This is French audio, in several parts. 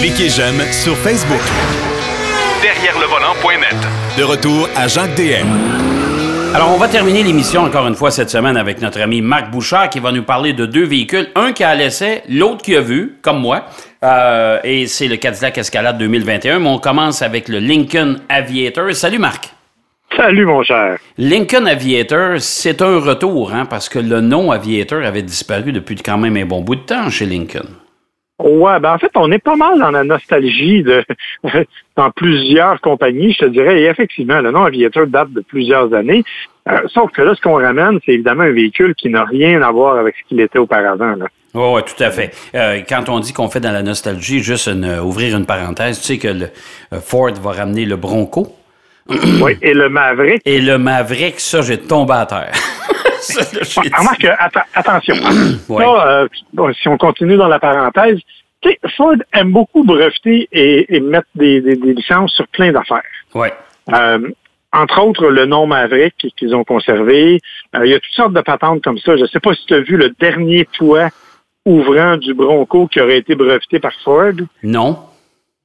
Cliquez j'aime sur Facebook. Derrière le volant.net. De retour à Jacques DM. Alors, on va terminer l'émission encore une fois cette semaine avec notre ami Marc Bouchard qui va nous parler de deux véhicules. Un qui a laissé, l'autre qui a vu, comme moi. Euh, et c'est le Cadillac Escalade 2021. Mais on commence avec le Lincoln Aviator. Salut Marc. Salut, mon cher. Lincoln Aviator, c'est un retour, hein, parce que le nom Aviator avait disparu depuis quand même un bon bout de temps chez Lincoln. Ouais, ben en fait, on est pas mal dans la nostalgie de dans plusieurs compagnies, je te dirais. Et effectivement, le nom Aviator date de plusieurs années. Euh, sauf que là, ce qu'on ramène, c'est évidemment un véhicule qui n'a rien à voir avec ce qu'il était auparavant. Là. Oui, ouais, tout à fait. Euh, quand on dit qu'on fait dans la nostalgie, juste ouvrir une parenthèse, tu sais que le, euh, Ford va ramener le Bronco. oui, et le Maverick. Et le Maverick, ça, j'ai tombé à terre. ça, remarque, attention. Là, euh, si on continue dans la parenthèse, Ford aime beaucoup breveter et, mettre des, licences sur plein d'affaires. Oui. Euh, entre autres, le nom Maverick qu'ils ont conservé. Euh, il y a toutes sortes de patentes comme ça. Je ne sais pas si tu as vu le dernier toit ouvrant du Bronco qui aurait été breveté par Ford. Non.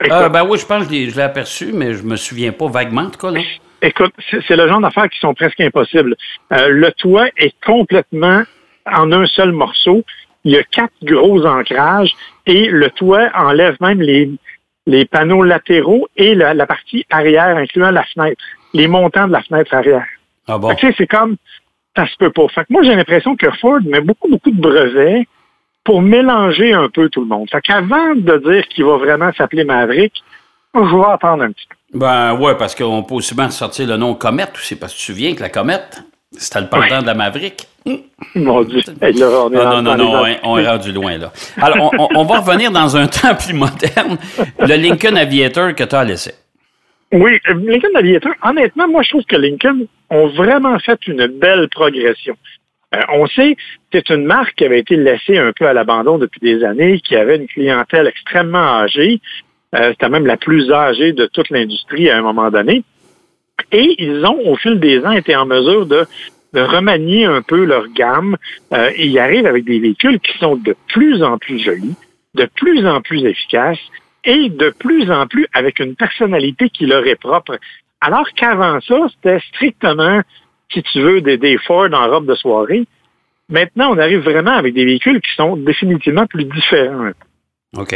Euh, ben oui, je pense que je l'ai aperçu, mais je me souviens pas vaguement, en tout cas. Là. Écoute, c'est le genre d'affaires qui sont presque impossibles. Euh, le toit est complètement en un seul morceau. Il y a quatre gros ancrages et le toit enlève même les, les panneaux latéraux et la, la, partie arrière, incluant la fenêtre, les montants de la fenêtre arrière. Ah bon? c'est comme, ça se peut pas. Fait que moi, j'ai l'impression que Ford met beaucoup, beaucoup de brevets pour mélanger un peu tout le monde. Fait qu'avant de dire qu'il va vraiment s'appeler Maverick, je vais attendre un petit peu. Ben ouais, parce qu'on peut aussi bien sortir le nom Comète aussi, parce que tu te souviens que la Comète, c'était le pendant de la Maverick? Mon Dieu. non, non, non, non, on est rendu loin, là. Alors, on, va revenir dans un temps plus moderne. Le Lincoln Aviator que tu as laissé. Oui, Lincoln Aviator, honnêtement, moi, je trouve que Lincoln ont vraiment fait une belle progression. Euh, on sait que c'est une marque qui avait été laissée un peu à l'abandon depuis des années, qui avait une clientèle extrêmement âgée. Euh, C'était même la plus âgée de toute l'industrie à un moment donné. Et ils ont, au fil des ans, été en mesure de, remanier un peu leur gamme. Euh, et ils arrivent avec des véhicules qui sont de plus en plus jolis, de plus en plus efficaces et de plus en plus avec une personnalité qui leur est propre. Alors qu'avant ça, c'était strictement si tu veux, des, des Ford en robe de soirée. Maintenant, on arrive vraiment avec des véhicules qui sont définitivement plus différents. OK.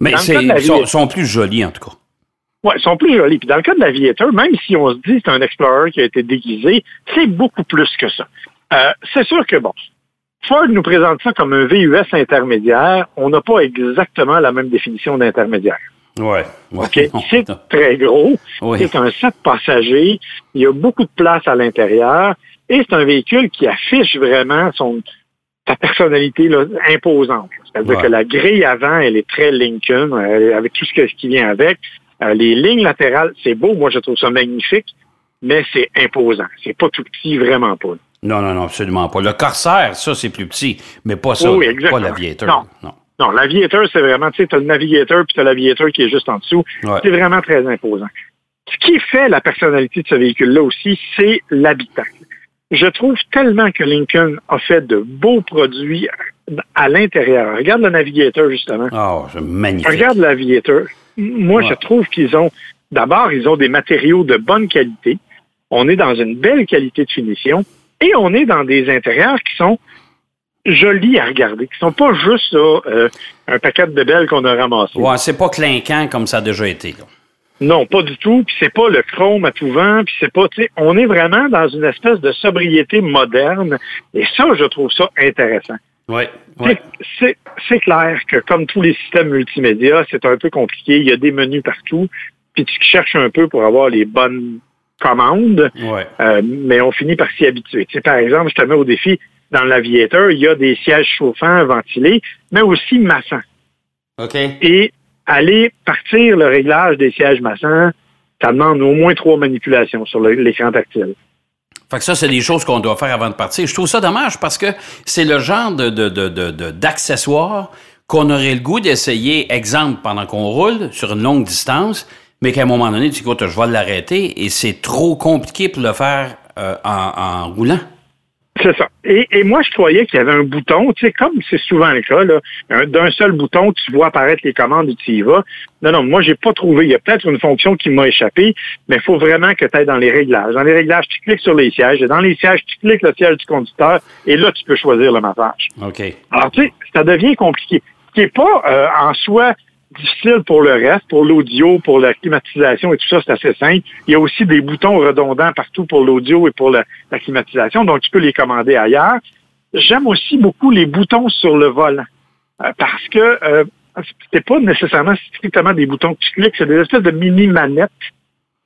Mais ils sont, sont, plus jolis, en tout cas. Oui, ils sont plus jolis. Puis dans le cas de l'aviateur, même si on se dit que c'est un Explorer qui a été déguisé, c'est beaucoup plus que ça. Euh, c'est sûr que, bon, Ford nous présente ça comme un VUS intermédiaire. On n'a pas exactement la même définition d'intermédiaire. Ouais, C'est très gros. C'est un 7 passagers. Il y a beaucoup de place à l'intérieur. Et c'est un véhicule qui affiche vraiment son sa personnalité là, imposante. C'est-à-dire que la grille avant, elle est très Lincoln, euh, avec tout ce, qui vient avec. Euh, les lignes latérales, c'est beau. Moi, je trouve ça magnifique, mais c'est imposant. C'est pas tout petit, vraiment pas. Non, non, non, absolument pas. Le Corsair, ça, c'est plus petit, mais pas ça, pas l'aviateur. Non. non. Non, l'aviateur, c'est vraiment, tu sais, as le navigateur puis as l'aviateur qui est juste en dessous. C'est vraiment très imposant. Ce qui fait la personnalité de ce véhicule-là aussi, c'est l'habitacle. Je trouve tellement que Lincoln a fait de beaux produits à l'intérieur. Regarde le navigateur, justement. Oh, magnifique. Regarde l'aviateur. Moi, je trouve qu'ils ont, d'abord, ils ont des matériaux de bonne qualité. On est dans une belle qualité de finition et on est dans des intérieurs qui sont jolis à regarder, qui sont pas juste euh, un paquet de belles qu'on a ramassé. Ouais, c'est pas clinquant comme ça a déjà été. Non, pas du tout. Puis c'est pas le chrome à tout vent. Puis c'est pas, tu sais, on est vraiment dans une espèce de sobriété moderne. Et ça, je trouve ça intéressant. Oui. C'est clair que comme tous les systèmes multimédia, c'est un peu compliqué. Il y a des menus partout. Puis tu cherches un peu pour avoir les bonnes commandes. Ouais. Euh, mais on finit par s'y habituer. Tu sais, par exemple, je te mets au défi, dans l'aviateur, il y a des sièges chauffants, ventilés, mais aussi massants. OK. Et aller partir le réglage des sièges massants, ça demande au moins trois manipulations sur l'écran tactile. Fait que ça, c'est des choses qu'on doit faire avant de partir. Je trouve ça dommage parce que c'est le genre d'accessoires qu'on aurait le goût d'essayer, exemple, pendant qu'on roule sur une longue distance, mais qu'à un moment donné, tu dis, écoute, je vais l'arrêter et c'est trop compliqué pour le faire euh, en roulant. C'est ça. Et, et, moi, je croyais qu'il y avait un bouton, tu sais, comme c'est souvent le cas, là, d'un seul bouton, tu vois apparaître les commandes et tu y vas. Non, non, moi, j'ai pas trouvé. Il y a peut-être une fonction qui m'a échappé, mais il faut vraiment que tu ailles dans les réglages. Dans les réglages, tu cliques sur les sièges. Et dans les sièges, tu cliques le siège du conducteur et là, tu peux choisir le massage. OK. Alors, tu sais, ça devient compliqué. Ce qui n'est pas euh, en soi difficile pour le reste, pour l'audio, pour la climatisation et tout ça, c'est assez simple. Il y a aussi des boutons redondants partout pour l'audio et pour la, climatisation, donc tu peux les commander ailleurs. J'aime aussi beaucoup les boutons sur le volant euh, parce que euh, c'est pas nécessairement strictement des boutons que tu cliques, c'est des espèces de mini manettes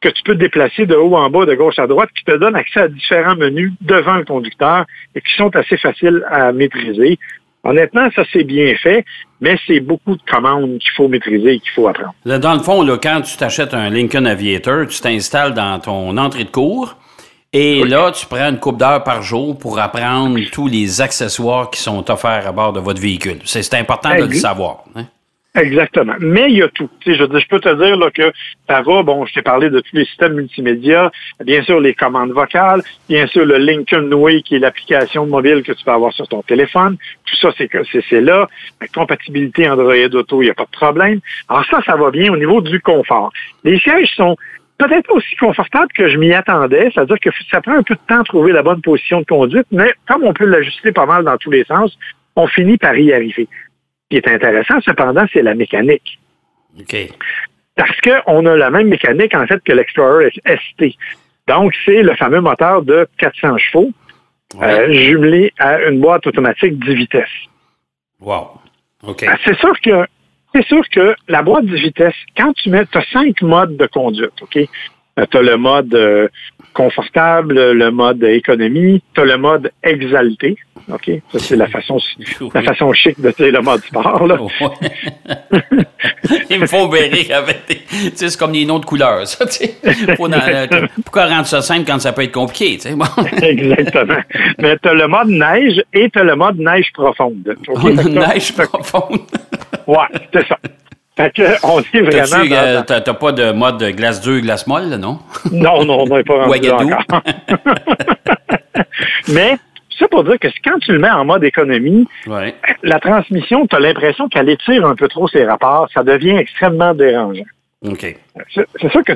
que tu peux déplacer de haut en bas, de gauche à droite, qui te donnent accès à différents menus devant le conducteur et qui sont assez faciles à maîtriser. Honnêtement, ça c'est bien fait, mais c'est beaucoup de commandes qu'il faut maîtriser et qu'il faut apprendre. Dans le fond, là, quand tu t'achètes un Lincoln Aviator, tu t'installes dans ton entrée de cours et là, tu prends une coupe d'heures par jour pour apprendre tous les accessoires qui sont offerts à bord de votre véhicule. C'est important de le savoir. Hein? Exactement. Mais il y a tout. Tu sais, je, je peux te dire là, que ça va, bon, je t'ai parlé de tous les systèmes multimédia, bien sûr les commandes vocales, bien sûr le Lincoln Way, qui est l'application mobile que tu peux avoir sur ton téléphone. Tout ça, c'est c'est là. La compatibilité Android Auto, il n'y a pas de problème. Alors ça, ça va bien au niveau du confort. Les sièges sont peut-être aussi confortables que je m'y attendais, c'est-à-dire que ça prend un peu de temps à trouver la bonne position de conduite, mais comme on peut l'ajuster pas mal dans tous les sens, on finit par y arriver qui est intéressant, cependant, c'est la mécanique. OK. Parce qu'on a la même mécanique, en fait, que l'Explorer ST. Donc, c'est le fameux moteur de 400 chevaux, euh, jumelé à une boîte automatique 10 vitesses. Wow. OK. Ben, c'est sûr que c'est sûr que la boîte 10 vitesses, quand tu mets, tu as cinq modes de conduite, OK? Euh, tu as le mode euh, confortable, le mode économie, tu as le mode exalté. OK? Ça, c'est la façon, la façon chic de dire le mode sport. Là. Il me faut verrer avec des. Tu sais, c'est comme des noms de couleurs, ça. Tu sais. pourquoi rendre ça simple quand ça peut être compliqué? Tu sais? Exactement. Mais tu as le mode neige et tu as le mode neige profonde. Okay? neige profonde. ouais, c'est ça. Fait que on est vraiment. Tu euh, t'as pas de mode glace dure, glace molle, là, non? non, non, on n'est pas rendu encore. Mais ça pour dire que quand tu le mets en mode économie, la transmission, tu as l'impression qu'elle étire un peu trop ses rapports. Ça devient extrêmement dérangeant. OK. C'est sûr que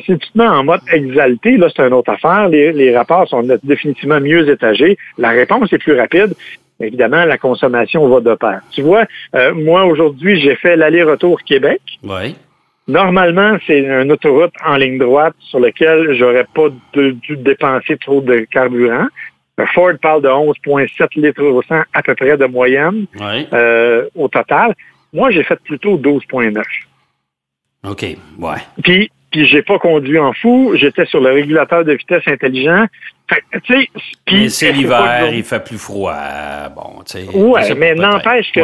si tu te mets en mode exalté, là, c'est une autre affaire. Les, les rapports sont définitivement mieux étagés. La réponse est plus rapide évidemment, la consommation va de pair. Tu vois, euh, moi, aujourd'hui, j'ai fait l'aller-retour Québec. Oui. Normalement, c'est une autoroute en ligne droite sur laquelle j'aurais pas dû dépenser trop de carburant. Euh, Ford parle de 11,7 litres au 100 à peu près de moyenne euh, au total. Moi, j'ai fait plutôt 12,9. OK, ouais. Puis, puis j'ai pas conduit en fou. J'étais sur le régulateur de vitesse intelligent. Mais c'est l'hiver, il fait plus froid. Bon, tu sais. Ouais, mais n'empêche que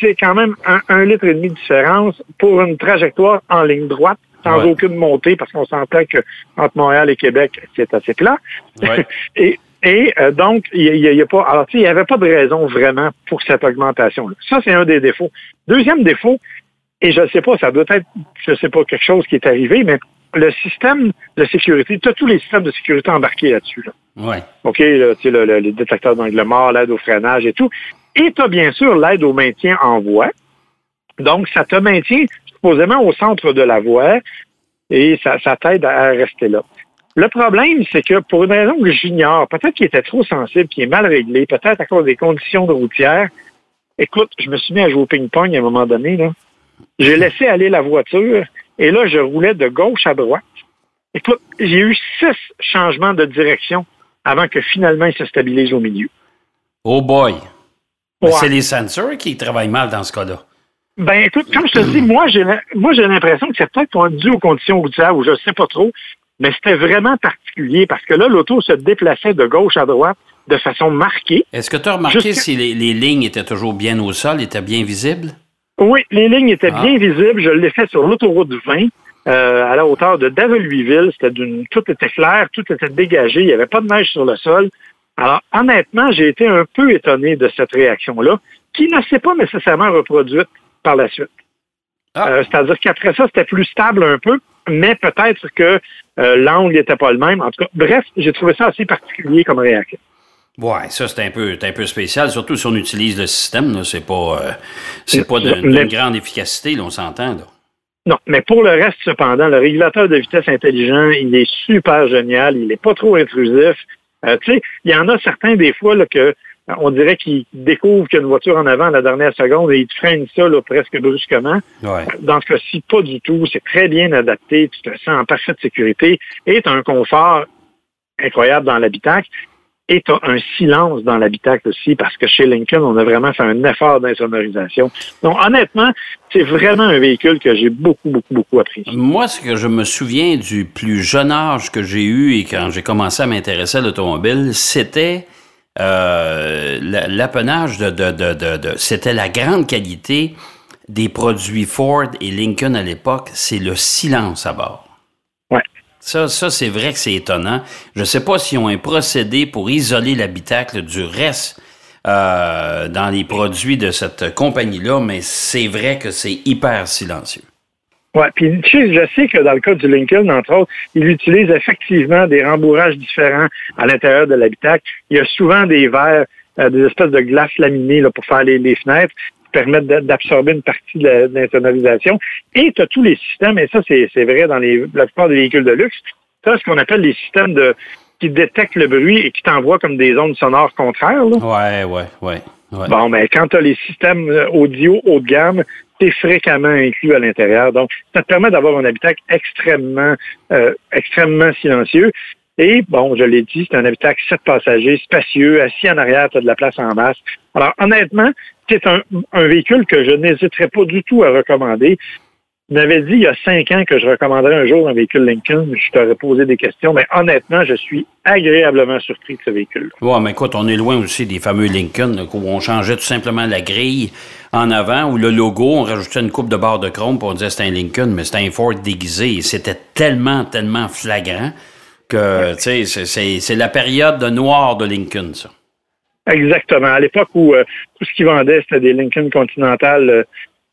c'est quand même un, litre et demi de différence pour une trajectoire en ligne droite sans aucune montée, parce qu'on s'entend que entre Montréal et Québec, c'est assez plat. et et euh, donc, il n'y a, pas. Alors, tu sais, il n'y avait pas de raison vraiment pour cette augmentation-là. Ça, c'est un des défauts. Deuxième défaut, et je ne sais pas, ça doit être, je ne sais pas, quelque chose qui est arrivé, mais le système de sécurité, tu as tous les systèmes de sécurité embarqués là-dessus. Là. Ouais. OK, tu sais, le, les détecteurs d'angle mort, l'aide au freinage et tout. Et tu as bien sûr l'aide au maintien en voie. Donc, ça te maintient supposément au centre de la voie et ça, ça t'aide à rester là. Le problème, c'est que pour une raison que j'ignore, peut-être qu'il était trop sensible, qu'il est mal réglé, peut-être à cause des conditions de routière, écoute, je me suis mis à jouer au ping-pong à un moment donné. Là. J'ai laissé aller la voiture et là, je roulais de gauche à droite. Écoute, j'ai eu six changements de direction avant que finalement il se stabilise au milieu. Oh boy! C'est les sensors qui travaillent mal dans ce cas-là. Ben écoute, comme je te dis, moi j'ai moi j'ai l'impression que c'est peut-être dû aux conditions routières ou je ne sais pas trop, mais c'était vraiment particulier parce que là, l'auto se déplaçait de gauche à droite de façon marquée. Est-ce que tu as remarqué si les, les, lignes étaient toujours bien au sol, étaient bien visibles? Oui, les lignes étaient ah. bien visibles. Je l'ai fait sur l'autoroute 20. Euh, à la hauteur de Davel-Louisville. C'était d'une, tout était clair, tout était dégagé, il n'y avait pas de neige sur le sol. Alors, honnêtement, j'ai été un peu étonné de cette réaction-là, qui ne s'est pas nécessairement reproduite par la suite. Ah. Euh, c'est-à-dire qu'après ça, c'était plus stable un peu, mais peut-être que euh, l'angle n'était pas le même. En tout cas, bref, j'ai trouvé ça assez particulier comme réaction. Ouais, ça c'est un peu, un peu spécial, surtout si on utilise le système. C'est pas, euh, c'est pas d'une grande efficacité, là, on s'entend. Non, mais pour le reste, cependant, le régulateur de vitesse intelligent, il est super génial, il n'est pas trop intrusif. Euh, tu sais, il y en a certains des fois là, que on dirait qu'ils découvrent qu'il y a une voiture en avant à la dernière seconde et ils freinent ça là, presque brusquement. Ouais. Dans ce cas-ci, pas du tout. C'est très bien adapté. Tu te sens en parfaite sécurité et tu as un confort incroyable dans l'habitacle. Et tu as un silence dans l'habitacle aussi, parce que chez Lincoln, on a vraiment fait un effort d'insonorisation. Donc, honnêtement, c'est vraiment un véhicule que j'ai beaucoup, beaucoup, beaucoup apprécié. Moi, ce que je me souviens du plus jeune âge que j'ai eu et quand j'ai commencé à m'intéresser à l'automobile, c'était euh, l'apanage de, de, de, de c'était la grande qualité des produits Ford et Lincoln à l'époque, c'est le silence à bord. Ouais. Ça, ça c'est vrai que c'est étonnant. Je ne sais pas s'ils ont un procédé pour isoler l'habitacle du reste euh, dans les produits de cette compagnie-là, mais c'est vrai que c'est hyper silencieux. Oui, puis je sais que dans le cas du Lincoln, entre autres, il utilise effectivement des rembourrages différents à l'intérieur de l'habitacle. Il y a souvent des verres, euh, des espèces de glace laminées là, pour faire les, les fenêtres qui permettent d'absorber une partie de l'insonorisation. Et tu as tous les systèmes, et ça c'est vrai dans les, la plupart des véhicules de luxe, tu as ce qu'on appelle les systèmes de qui détectent le bruit et qui t'envoient comme des ondes sonores contraires. Là. Ouais, ouais, ouais. Ouais. Bon, mais quand tu as les systèmes euh, audio haut de gamme, c'est fréquemment inclus à l'intérieur. Donc, ça te permet d'avoir un habitacle extrêmement, euh, extrêmement silencieux. Et bon, je l'ai dit, c'est un habitacle sept passagers, spacieux, assis en arrière, tu as de la place en masse. Alors, honnêtement, c'est un, un véhicule que je n'hésiterais pas du tout à recommander. Je m'avais dit il y a cinq ans que je recommanderais un jour un véhicule Lincoln. Je t'aurais posé des questions, mais honnêtement, je suis agréablement surpris de ce véhicule. Ouais, mais écoute, on est loin aussi des fameux Lincoln, où on changeait tout simplement la grille en avant, ou le logo, on rajoutait une coupe de barre de chrome, pour on disait c'était un Lincoln, mais c'était un Ford déguisé. C'était tellement, tellement flagrant que, tu sais, c'est la période de noir de Lincoln, ça. Exactement. À l'époque où euh, tout ce qu'ils vendaient, c'était des Lincoln Continental euh,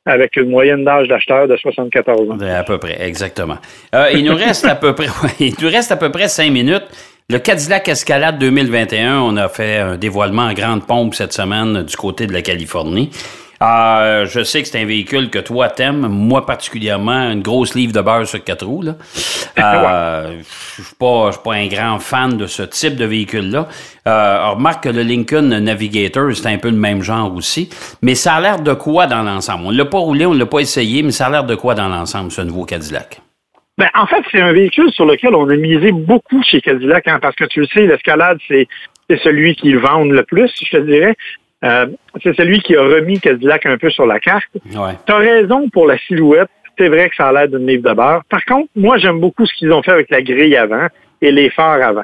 avec une moyenne d'âge d'acheteur de 74 ans. À peu près, exactement. Euh, il nous reste à peu près, il nous reste à peu près cinq minutes. Le Cadillac Escalade 2021, on a fait un dévoilement en grande pompe cette semaine du côté de la Californie. Euh, je sais que c'est un véhicule que toi t'aimes, moi particulièrement, une grosse livre de beurre sur quatre roues. Là. Euh, Je suis pas, pas un grand fan de ce type de véhicule-là. Euh, remarque que le Lincoln Navigator, c'est un peu le même genre aussi. Mais ça a l'air de quoi dans l'ensemble? On l'a pas roulé, on l'a pas essayé, mais ça a l'air de quoi dans l'ensemble, ce nouveau Cadillac? Ben, en fait, c'est un véhicule sur lequel on a misé beaucoup chez Cadillac, hein, parce que tu le sais, l'escalade, c'est celui qui vendent le plus, je te dirais. Euh, c'est celui qui a remis Cadillac un peu sur la carte. Ouais. Tu as raison pour la silhouette. C'est vrai que ça a l'air d'une livre de beurre. Par contre, moi, j'aime beaucoup ce qu'ils ont fait avec la grille avant et les phares avant.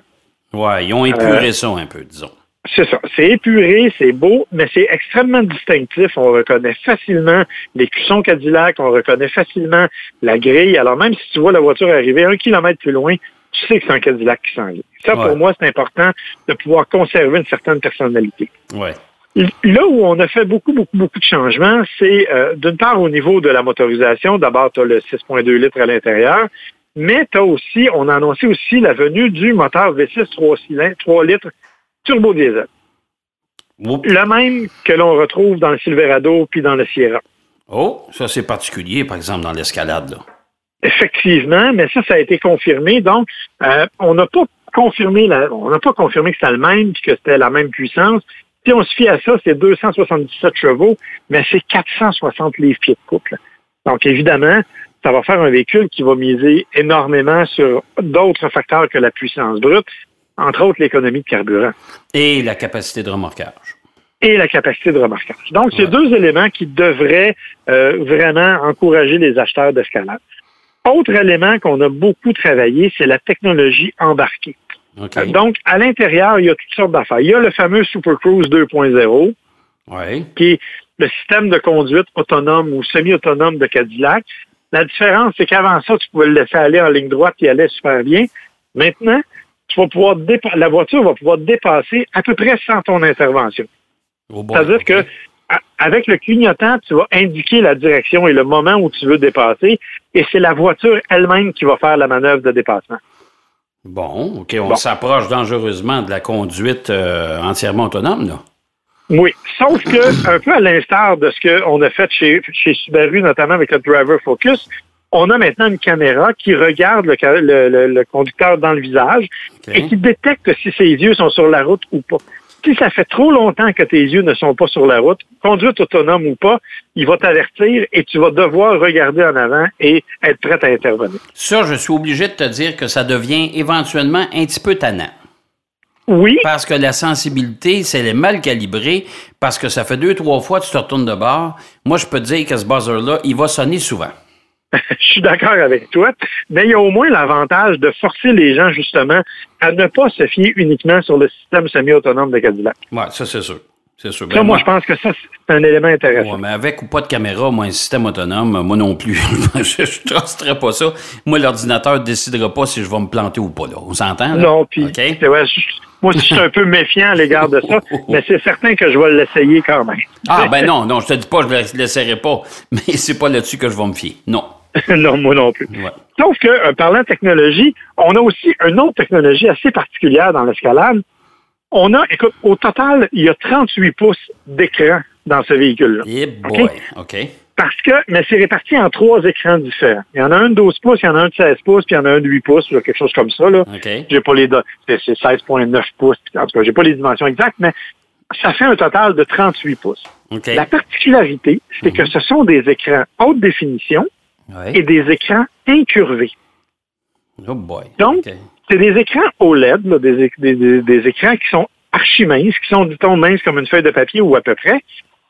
Ouais, ils ont épuré euh, ça un peu, disons. C'est ça. C'est épuré, c'est beau, mais c'est extrêmement distinctif. On reconnaît facilement les cuissons Cadillac, on reconnaît facilement la grille. Alors même si tu vois la voiture arriver un kilomètre plus loin, tu sais que c'est un Cadillac qui s'en vient. Ça, Ouais. pour moi, c'est important de pouvoir conserver une certaine personnalité. Ouais. Là où on a fait beaucoup, beaucoup, beaucoup de changements, c'est euh, d'une part au niveau de la motorisation. D'abord, tu as le 6.2 litres à l'intérieur, mais tu as aussi, on a annoncé aussi la venue du moteur V6 3, cylindres, 3 litres turbo diesel. Oups. Le même que l'on retrouve dans le Silverado puis dans le Sierra. Oh, ça c'est particulier, par exemple, dans l'escalade. Effectivement, mais ça, ça a été confirmé. Donc, euh, on n'a pas confirmé la, on n'a pas confirmé que c'était le même puis que c'était la même puissance. Si on se fie à ça, c'est 277 chevaux, mais c'est 460 livres-pieds de couple. Donc, évidemment, ça va faire un véhicule qui va miser énormément sur d'autres facteurs que la puissance brute, entre autres l'économie de carburant Et la capacité de remorquage. et la capacité de remorquage. Donc, c'est Ouais. deux éléments qui devraient euh, vraiment encourager les acheteurs d'escalade. Autre élément qu'on a beaucoup travaillé, c'est la technologie embarquée. Euh, Donc, à l'intérieur, il y a toutes sortes d'affaires. Il y a le fameux Super Cruise 2.0, ouais. qui est le système de conduite autonome ou semi-autonome de Cadillac. La différence, c'est qu'avant ça, tu pouvais le laisser aller en ligne droite, il allait super bien. Maintenant, tu vas pouvoir la voiture va pouvoir dépasser à peu près sans ton intervention. Oh C'est-à-dire OK. que avec le clignotant, tu vas indiquer la direction et le moment où tu veux dépasser, et c'est la voiture elle-même qui va faire la manœuvre de dépassement. Bon, OK, on s'approche dangereusement de la conduite euh, entièrement autonome, là. Oui, sauf que, un peu à l'instar de ce qu'on a fait chez, chez Subaru, notamment avec le Driver Focus, on a maintenant une caméra qui regarde le, conducteur dans le visage et qui détecte si ses yeux sont sur la route ou pas. Si ça fait trop longtemps que tes yeux ne sont pas sur la route, conduite autonome ou pas, il va t'avertir et tu vas devoir regarder en avant et être prêt à intervenir. Ça, je suis obligé de te dire que ça devient éventuellement un petit peu tannant. Oui. Parce que la sensibilité, c'est elle mal calibrée, parce que ça fait deux, trois fois que tu te retournes de bord. Moi, je peux te dire que ce buzzer-là, il va sonner souvent. je suis d'accord avec toi, mais il y a au moins l'avantage de forcer les gens justement à ne pas se fier uniquement sur le système semi-autonome de Cadillac. Oui, ça c'est sûr. C'est sûr. ça, ben, moi, je pense que ça, c'est un élément intéressant. Ouais, mais avec ou pas de caméra, moi, un système autonome, moi non plus. je ne trusterai pas ça. Moi, l'ordinateur ne décidera pas si je vais me planter ou pas. Là. On s'entend? Non, puis moi, je suis un peu méfiant à l'égard de ça, mais c'est certain que je vais l'essayer quand même. Ah, ben non, non, je te dis pas, je ne l'essayerai pas, mais c'est pas là-dessus que je vais me fier. Non. non, moi non plus. Sauf que, euh, parlant de technologie, on a aussi une autre technologie assez particulière dans l'escalade. On a, écoute, au total, il y a 38 pouces d'écran dans ce véhicule-là. Eh boy, OK. Parce que, mais c'est réparti en trois écrans différents. Il y en a un de 12 pouces, il y en a un de 16 pouces, puis il y en a un de 8 pouces, quelque chose comme ça. Là. J'ai pas les c'est 16.9 pouces, en tout cas, j'ai pas les dimensions exactes, mais ça fait un total de 38 pouces. La particularité, c'est que ce sont des écrans haute définition, et des écrans incurvés. Oh boy. Donc, c'est des écrans OLED, des, écrans qui sont archi minces, qui sont, dit-on, minces comme une feuille de papier ou à peu près,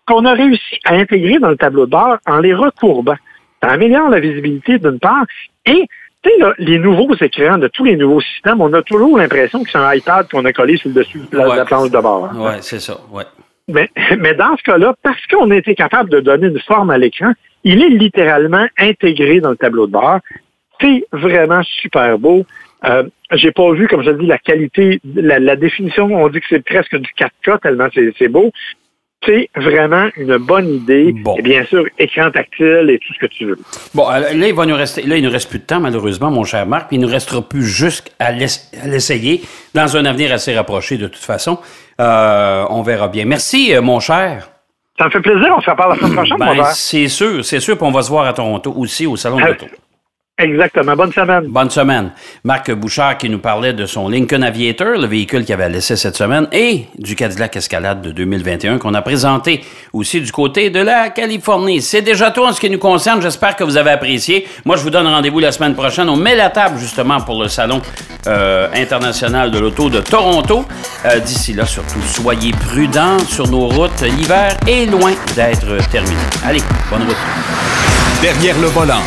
qu'on a réussi à intégrer dans le tableau de bord en les recourbant. Ça améliore la visibilité d'une part et tu sais, les nouveaux écrans de tous les nouveaux systèmes, on a toujours l'impression que c'est un iPad qu'on a collé sur le dessus de la, planche de bord. Hein. Oui, c'est ça, ouais. Mais, mais dans ce cas-là, parce qu'on a été capable de donner une forme à l'écran, il est littéralement intégré dans le tableau de bord. C'est vraiment super beau. Euh, j'ai pas vu, comme je dis, la qualité, la, définition, on dit que c'est presque du 4K tellement c'est beau. C'est vraiment une bonne idée. Et bien sûr, écran tactile et tout ce que tu veux. Bon, euh, là, il va nous rester, là, il nous reste plus de temps, malheureusement, mon cher Marc, il nous restera plus juste à l'essayer dans un avenir assez rapproché, de toute façon. Euh, on verra bien. Merci, euh, mon cher. Ça me fait plaisir. On se reparle la semaine prochaine, ben, C'est sûr, c'est sûr. Puis on va se voir à Toronto aussi, au Salon de l'Auto. Exactement. Bonne semaine. Bonne semaine. Marc Bouchard qui nous parlait de son Lincoln Aviator, le véhicule qu'il avait laissé cette semaine, et du Cadillac Escalade de 2021 qu'on a présenté aussi du côté de la Californie. C'est déjà tout en ce qui nous concerne. J'espère que vous avez apprécié. Moi, je vous donne rendez-vous la semaine prochaine. On met la table justement pour le Salon euh, international de l'auto de Toronto. Euh, d'ici là, surtout, soyez prudents sur nos routes. L'hiver est loin d'être terminé. Allez, bonne route. Derrière le volant.